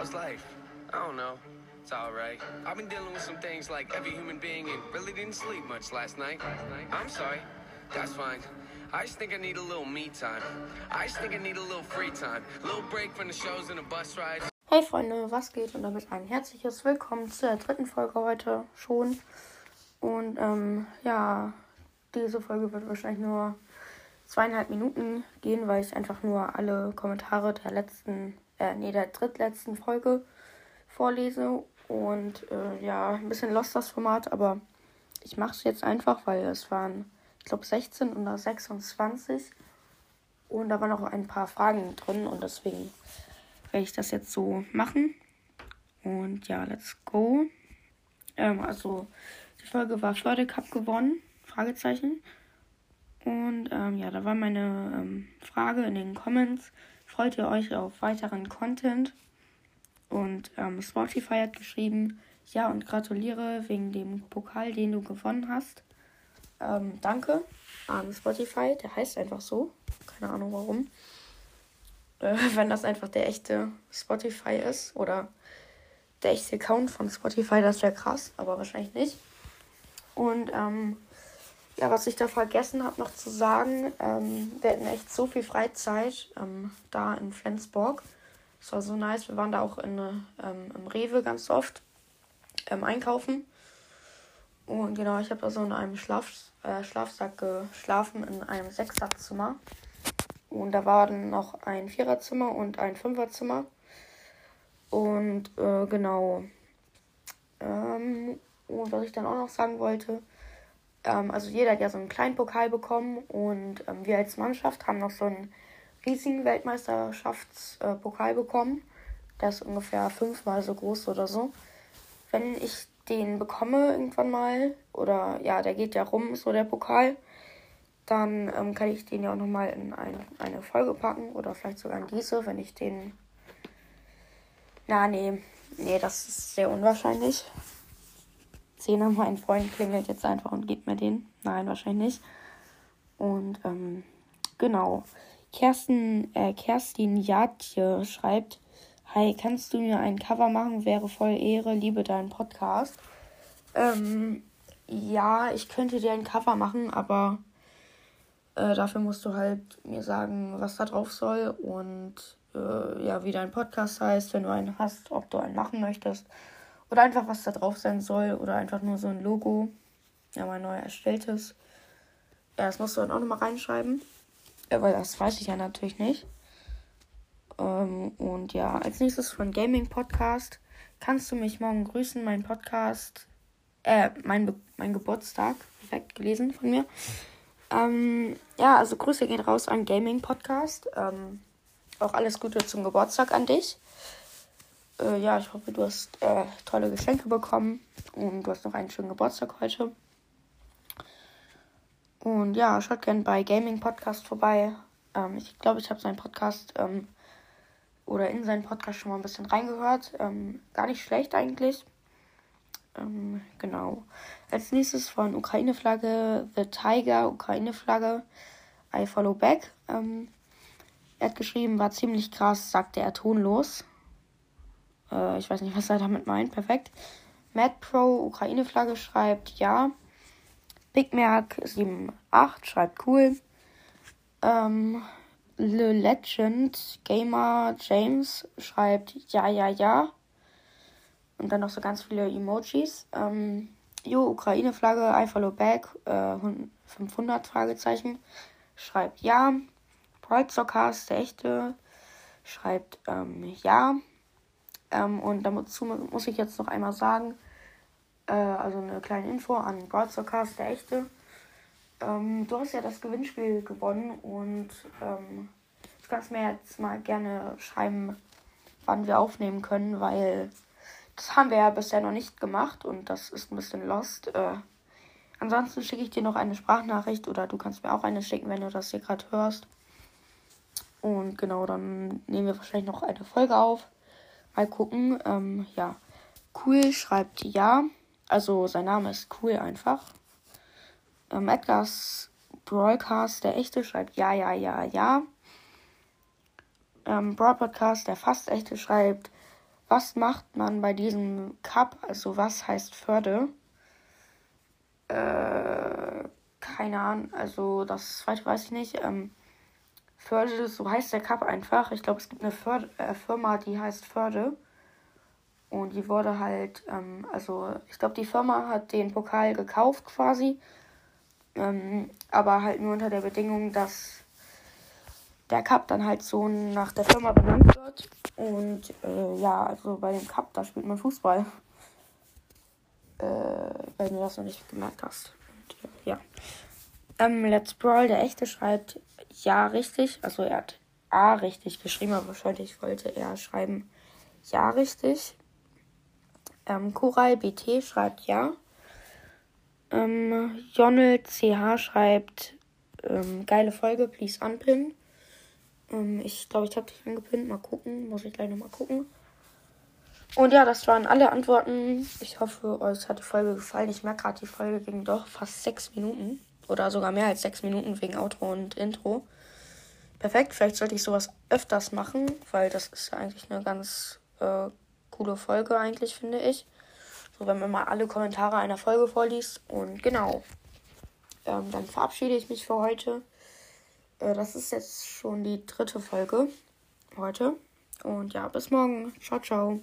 How's life? I don't know. It's alright. I've been dealing with some things like every human being and really didn't sleep much last night. I'm sorry. That's fine. I just think I need a little me time. I just think I need a little free time. A little break from the shows and the bus rides. Hey Freunde, was geht? Und damit ein herzliches Willkommen zu der dritten Folge heute schon. Und ähm, ja, diese Folge wird wahrscheinlich nur zweieinhalb Minuten gehen, weil ich einfach nur alle Kommentare der letzten, äh, nee, der drittletzten Folge vorlese. Und äh, ja, ein bisschen lost das Format, aber ich mache es jetzt einfach, weil es waren, ich glaube, 16 oder 26. Und da waren auch ein paar Fragen drin und deswegen werde ich das jetzt so machen. Und ja, let's go. Ähm, also, die Folge war Florida Cup gewonnen. Fragezeichen. Und ähm, ja, da war meine ähm, Frage in den Comments. Freut ihr euch auf weiteren Content? Und ähm, Spotify hat geschrieben, ja, und gratuliere wegen dem Pokal, den du gewonnen hast. Ähm, danke an Spotify, der heißt einfach so. Keine Ahnung warum. Äh, wenn das einfach der echte Spotify ist oder der echte Account von Spotify, das wäre krass, aber wahrscheinlich nicht. Und ähm, ja, was ich da vergessen habe noch zu sagen, ähm, wir hatten echt so viel Freizeit ähm, da in Flensburg. Es war so nice. Wir waren da auch in, ähm, im Rewe ganz oft ähm, einkaufen. Und genau, ich habe da so in einem Schlaf, äh, Schlafsack geschlafen, in einem Sechssackzimmer. Und da war dann noch ein Viererzimmer und ein Fünferzimmer. Und äh, genau. Ähm, und was ich dann auch noch sagen wollte, ähm, also jeder hat ja so einen kleinen Pokal bekommen und ähm, wir als Mannschaft haben noch so einen riesigen Weltmeisterschaftspokal äh, bekommen. Der ist ungefähr fünfmal so groß oder so. Wenn ich den bekomme irgendwann mal, oder ja, der geht ja rum, so der Pokal, dann ähm, kann ich den ja auch nochmal in ein, eine Folge packen oder vielleicht sogar in diese, wenn ich den. Na, nee, nee, das ist sehr unwahrscheinlich. Zehner, mein Freund klingelt jetzt einfach und gibt mir den. Nein, wahrscheinlich nicht. Und ähm, genau. Kerstin, äh, Kerstin Jatje schreibt, Hi, kannst du mir ein Cover machen? Wäre voll Ehre, liebe deinen Podcast. Ähm, ja, ich könnte dir ein Cover machen, aber äh, dafür musst du halt mir sagen, was da drauf soll und äh, ja, wie dein Podcast heißt, wenn du einen hast, ob du einen machen möchtest. Oder einfach, was da drauf sein soll. Oder einfach nur so ein Logo. Ja, mein neu erstelltes. Ja, das musst du dann auch nochmal reinschreiben. Ja, weil das weiß ich ja natürlich nicht. Ähm, und ja, als nächstes von Gaming Podcast. Kannst du mich morgen grüßen? Mein Podcast. Äh, mein, mein Geburtstag. Perfekt gelesen von mir. Ähm, ja, also Grüße gehen raus an Gaming Podcast. Ähm, auch alles Gute zum Geburtstag an dich äh, ja, ich hoffe, du hast äh, tolle Geschenke bekommen und du hast noch einen schönen Geburtstag heute. Und ja, schaut gerne bei Gaming Podcast vorbei. Ähm, ich glaube, ich habe seinen Podcast ähm, oder in seinen Podcast schon mal ein bisschen reingehört. Ähm, gar nicht schlecht eigentlich. Ähm, genau. Als nächstes von Ukraine-Flagge The Tiger, Ukraine-Flagge, I Follow Back. Ähm, er hat geschrieben, war ziemlich krass, sagte er tonlos. Äh, ich weiß nicht, was er damit meint. Perfekt. Mad Pro, Ukraine-Flagge schreibt ja. Big Mac 78 schreibt cool. Ähm, Le Legend Gamer James schreibt ja, ja, ja. Und dann noch so ganz viele Emojis. Ähm, jo, Ukraine-Flagge, I follow back, äh, 500 Fragezeichen. Schreibt ja. Bright Sockcast, der echte, schreibt ähm, ja. Ähm, und dazu muss ich jetzt noch einmal sagen, äh, also eine kleine Info an Broadcast, der echte. Ähm, du hast ja das Gewinnspiel gewonnen und ähm, du kannst mir jetzt mal gerne schreiben, wann wir aufnehmen können, weil das haben wir ja bisher noch nicht gemacht und das ist ein bisschen lost. Äh, ansonsten schicke ich dir noch eine Sprachnachricht oder du kannst mir auch eine schicken, wenn du das hier gerade hörst. Und genau, dann nehmen wir wahrscheinlich noch eine Folge auf. Mal gucken. Ähm, ja. Cool schreibt ja. Also sein Name ist cool einfach. Ähm, Edgars Broadcast, der echte, schreibt ja, ja, ja, ja. Ähm, Broad Podcast, der fast echte, schreibt was macht man bei diesem Cup? Also was heißt Förde? Äh, keine Ahnung. Also das zweite weiß ich nicht. Ähm, Förde, so heißt der Cup einfach. Ich glaube, es gibt eine Förde, äh, Firma, die heißt Förde. Und die wurde halt, ähm, also ich glaube, die Firma hat den Pokal gekauft quasi. Ähm, aber halt nur unter der Bedingung, dass der Cup dann halt so nach der Firma benannt wird. Und äh, ja, also bei dem Cup, da spielt man Fußball. Äh, wenn du das noch nicht gemerkt hast. Und, äh, ja. Ähm, Let's Brawl, der echte, schreibt ja richtig. Also er hat A richtig geschrieben, aber wahrscheinlich wollte er schreiben ja richtig. Ähm, Koral BT schreibt ja. Ähm, Jonel CH schreibt ähm, geile Folge, please unpin. Ähm, ich glaube, ich habe dich angepinnt. Mal gucken. Muss ich gleich nochmal gucken. Und ja, das waren alle Antworten. Ich hoffe, euch hat die Folge gefallen. Ich merke gerade, die Folge ging doch fast sechs Minuten. Oder sogar mehr als sechs Minuten wegen Outro und Intro. Perfekt, vielleicht sollte ich sowas öfters machen, weil das ist ja eigentlich eine ganz äh, coole Folge, eigentlich, finde ich. So, wenn man mal alle Kommentare einer Folge vorliest. Und genau. Ähm, dann verabschiede ich mich für heute. Äh, das ist jetzt schon die dritte Folge heute. Und ja, bis morgen. Ciao, ciao.